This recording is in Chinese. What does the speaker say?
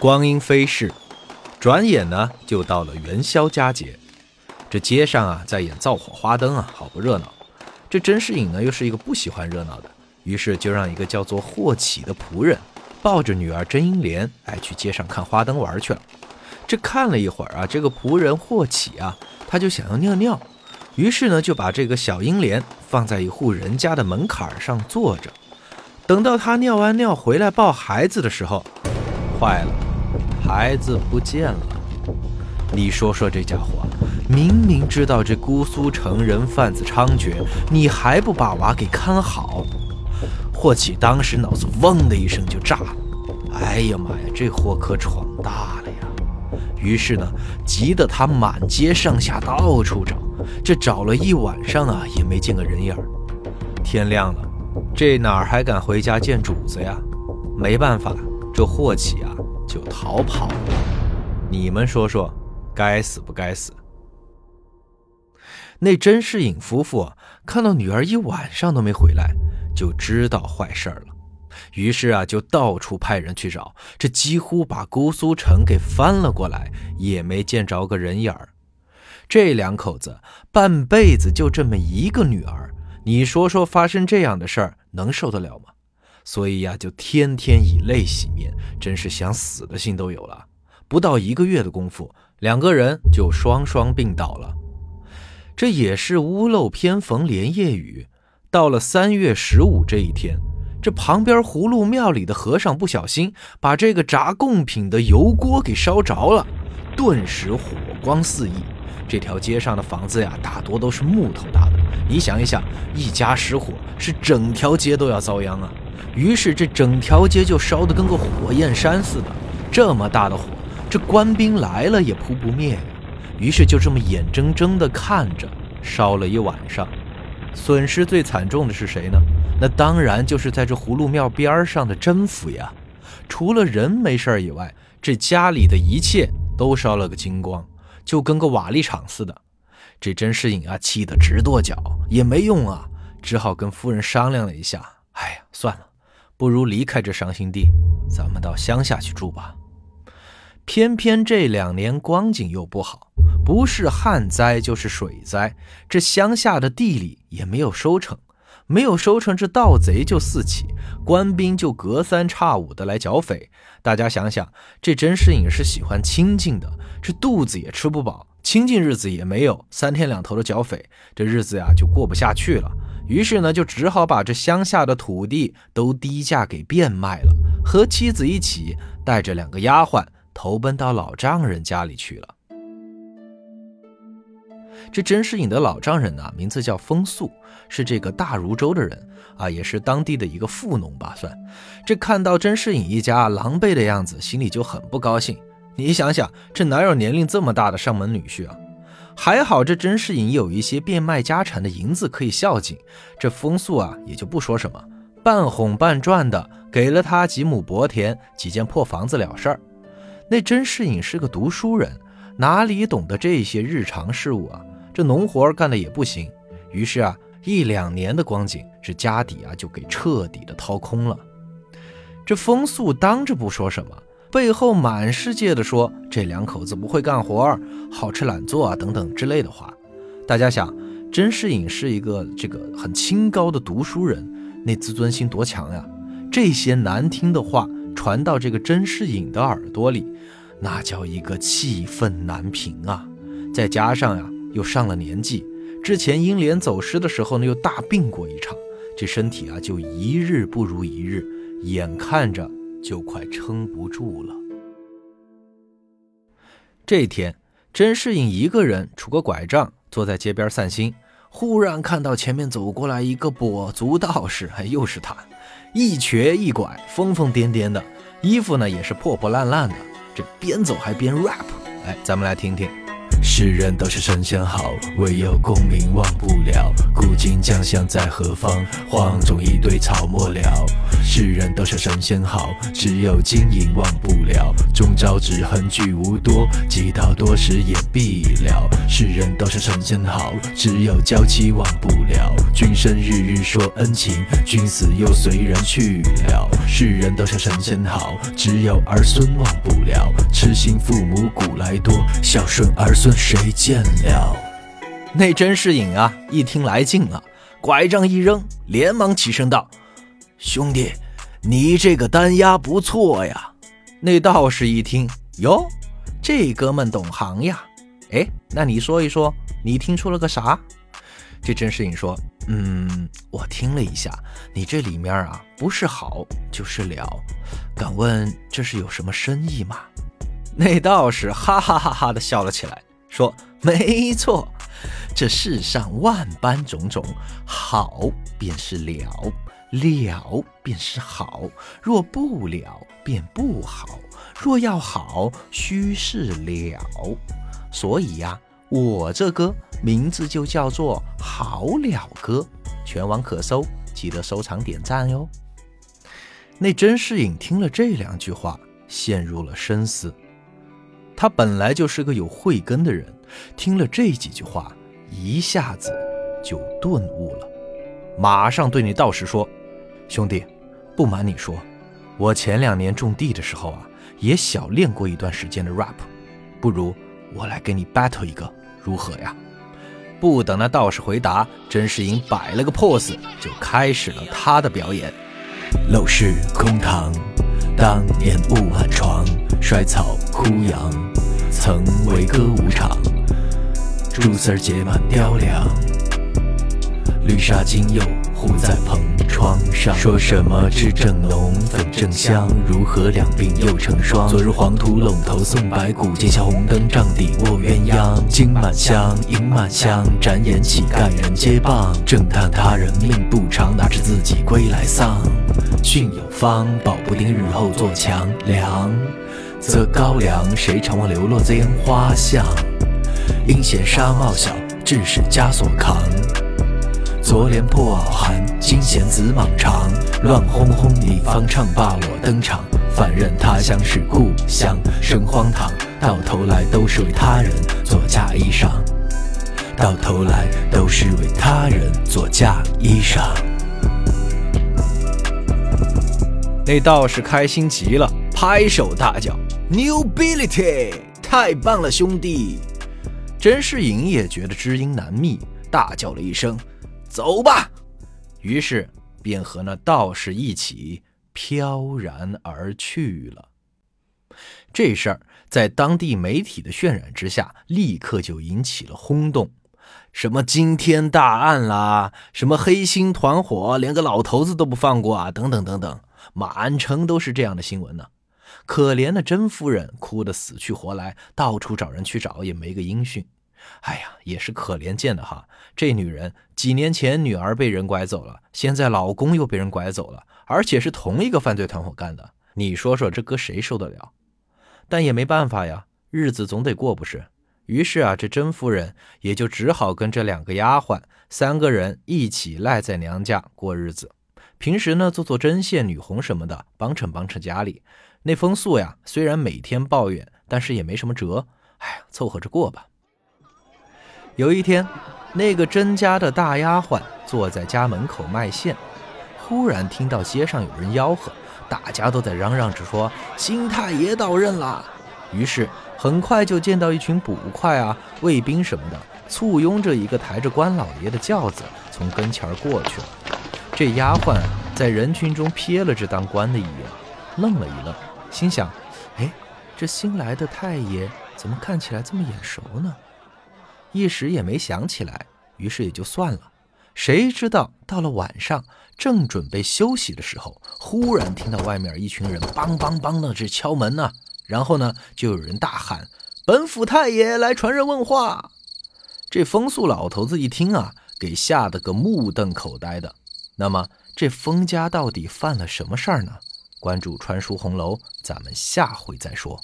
光阴飞逝，转眼呢就到了元宵佳节。这街上啊在演造火花灯啊，好不热闹。这甄士隐呢又是一个不喜欢热闹的，于是就让一个叫做霍启的仆人抱着女儿甄英莲，哎，去街上看花灯玩去了。这看了一会儿啊，这个仆人霍启啊，他就想要尿尿，于是呢就把这个小英莲放在一户人家的门槛上坐着。等到他尿完尿回来抱孩子的时候，坏了。孩子不见了，你说说这家伙，明明知道这姑苏城人贩子猖獗，你还不把娃给看好？霍启当时脑子嗡的一声就炸了，哎呀妈呀，这祸可闯大了呀！于是呢，急得他满街上下到处找，这找了一晚上啊，也没见个人影。天亮了，这哪还敢回家见主子呀？没办法，这霍启啊。就逃跑了，你们说说，该死不该死？那甄士隐夫妇，看到女儿一晚上都没回来，就知道坏事儿了。于是啊，就到处派人去找，这几乎把姑苏城给翻了过来，也没见着个人影儿。这两口子半辈子就这么一个女儿，你说说，发生这样的事儿，能受得了吗？所以呀，就天天以泪洗面，真是想死的心都有了。不到一个月的功夫，两个人就双双病倒了。这也是屋漏偏逢连夜雨。到了三月十五这一天，这旁边葫芦庙里的和尚不小心把这个炸贡品的油锅给烧着了，顿时火光四溢。这条街上的房子呀，大多都是木头搭的。你想一想，一家失火，是整条街都要遭殃啊！于是这整条街就烧得跟个火焰山似的，这么大的火，这官兵来了也扑不灭呀。于是就这么眼睁睁地看着烧了一晚上，损失最惨重的是谁呢？那当然就是在这葫芦庙边上的甄府呀。除了人没事以外，这家里的一切都烧了个精光，就跟个瓦砾场似的。这甄士隐啊，气得直跺脚，也没用啊，只好跟夫人商量了一下，哎呀，算了。不如离开这伤心地，咱们到乡下去住吧。偏偏这两年光景又不好，不是旱灾就是水灾，这乡下的地里也没有收成，没有收成，这盗贼就四起，官兵就隔三差五的来剿匪。大家想想，这甄士隐是喜欢清静的，这肚子也吃不饱，清静日子也没有，三天两头的剿匪，这日子呀就过不下去了。于是呢，就只好把这乡下的土地都低价给变卖了，和妻子一起带着两个丫鬟投奔到老丈人家里去了。这甄士隐的老丈人呢，名字叫风素，是这个大如州的人啊，也是当地的一个富农吧，算。这看到甄士隐一家狼狈的样子，心里就很不高兴。你想想，这哪有年龄这么大的上门女婿啊？还好，这甄士隐有一些变卖家产的银子可以孝敬，这风素啊也就不说什么，半哄半赚的给了他几亩薄田、几间破房子了事儿。那甄士隐是个读书人，哪里懂得这些日常事务啊？这农活干的也不行，于是啊，一两年的光景，这家底啊就给彻底的掏空了。这风素当着不说什么。背后满世界的说这两口子不会干活，好吃懒做啊等等之类的话。大家想，甄士隐是一个这个很清高的读书人，那自尊心多强呀！这些难听的话传到这个甄士隐的耳朵里，那叫一个气愤难平啊！再加上呀，又上了年纪，之前英莲走失的时候呢，又大病过一场，这身体啊就一日不如一日，眼看着。就快撑不住了。这天，甄士隐一个人拄个拐杖坐在街边散心，忽然看到前面走过来一个跛足道士，哎，又是他，一瘸一拐，疯疯癫癫的，衣服呢也是破破烂烂的，这边走还边 rap，哎，咱们来听听。世人都是神仙好，唯有功名忘不了。古今将相在何方？荒冢一堆草没了。世人都说神仙好，只有金银忘不了。终朝只恨聚无多，积到多时也必了。世人都说神仙好，只有娇妻忘不了。君生日日说恩情，君死又随人去了。世人都说神仙好，只有儿孙忘不了。痴心父母古来多，孝顺儿孙谁见了？那甄士隐啊，一听来劲了，拐杖一扔，连忙起身道：“兄弟。”你这个单押不错呀！那道士一听，哟，这哥们懂行呀。哎，那你说一说，你听出了个啥？这甄士隐说：“嗯，我听了一下，你这里面啊，不是好就是了。敢问这是有什么深意吗？”那道士哈哈哈哈的笑了起来，说：“没错，这世上万般种种，好便是了。”了便是好，若不了便不好。若要好，须是了。所以呀，我这歌名字就叫做《好了歌》，全网可搜，记得收藏点赞哟。那甄士隐听了这两句话，陷入了深思。他本来就是个有慧根的人，听了这几句话，一下子就顿悟了，马上对那道士说。兄弟，不瞒你说，我前两年种地的时候啊，也小练过一段时间的 rap，不如我来给你 battle 一个，如何呀？不等那道士回答，甄士隐摆了个 pose，就开始了他的表演。陋室空堂，当年雾满床，衰草枯杨，曾为歌舞场，朱丝结满雕梁，绿纱今又糊在蓬。窗上说什么脂正浓，粉正香，如何两鬓又成霜？昨日黄土陇头送白骨，今宵红灯帐底卧鸳鸯。金满箱，银满箱，展眼乞丐人皆谤。正叹他人命不长，哪知自己归来丧。训有方，保不定日后做强梁。则高粱，谁常望流落在烟花巷？因嫌纱帽小，致使枷锁扛。昨怜破袄寒，今嫌紫蟒长。乱哄哄，你方唱罢我登场。反认他乡是故乡，生荒唐。到头来都是为他人做嫁衣裳。到头来都是为他人做嫁衣裳。那道士开心极了，拍手大叫：“New ability！太棒了，兄弟！”甄士隐也觉得知音难觅，大叫了一声。走吧，于是便和那道士一起飘然而去了。这事儿在当地媒体的渲染之下，立刻就引起了轰动。什么惊天大案啦，什么黑心团伙，连个老头子都不放过啊，等等等等，满城都是这样的新闻呢。可怜的甄夫人哭得死去活来，到处找人去找，也没个音讯。哎呀，也是可怜见的哈！这女人几年前女儿被人拐走了，现在老公又被人拐走了，而且是同一个犯罪团伙干的。你说说，这搁谁受得了？但也没办法呀，日子总得过不是？于是啊，这甄夫人也就只好跟这两个丫鬟三个人一起赖在娘家过日子。平时呢，做做针线、女红什么的，帮衬帮衬家里。那风素呀，虽然每天抱怨，但是也没什么辙。哎呀，凑合着过吧。有一天，那个甄家的大丫鬟坐在家门口卖线，忽然听到街上有人吆喝，大家都在嚷嚷着说新太爷到任了。于是很快就见到一群捕快啊、卫兵什么的，簇拥着一个抬着关老爷的轿子从跟前过去了。这丫鬟在人群中瞥了这当官的一眼，愣了一愣，心想：哎，这新来的太爷怎么看起来这么眼熟呢？一时也没想起来，于是也就算了。谁知道到了晚上，正准备休息的时候，忽然听到外面一群人梆梆梆的这敲门呢。然后呢，就有人大喊：“本府太爷来传人问话。”这风素老头子一听啊，给吓得个目瞪口呆的。那么这风家到底犯了什么事儿呢？关注川书红楼，咱们下回再说。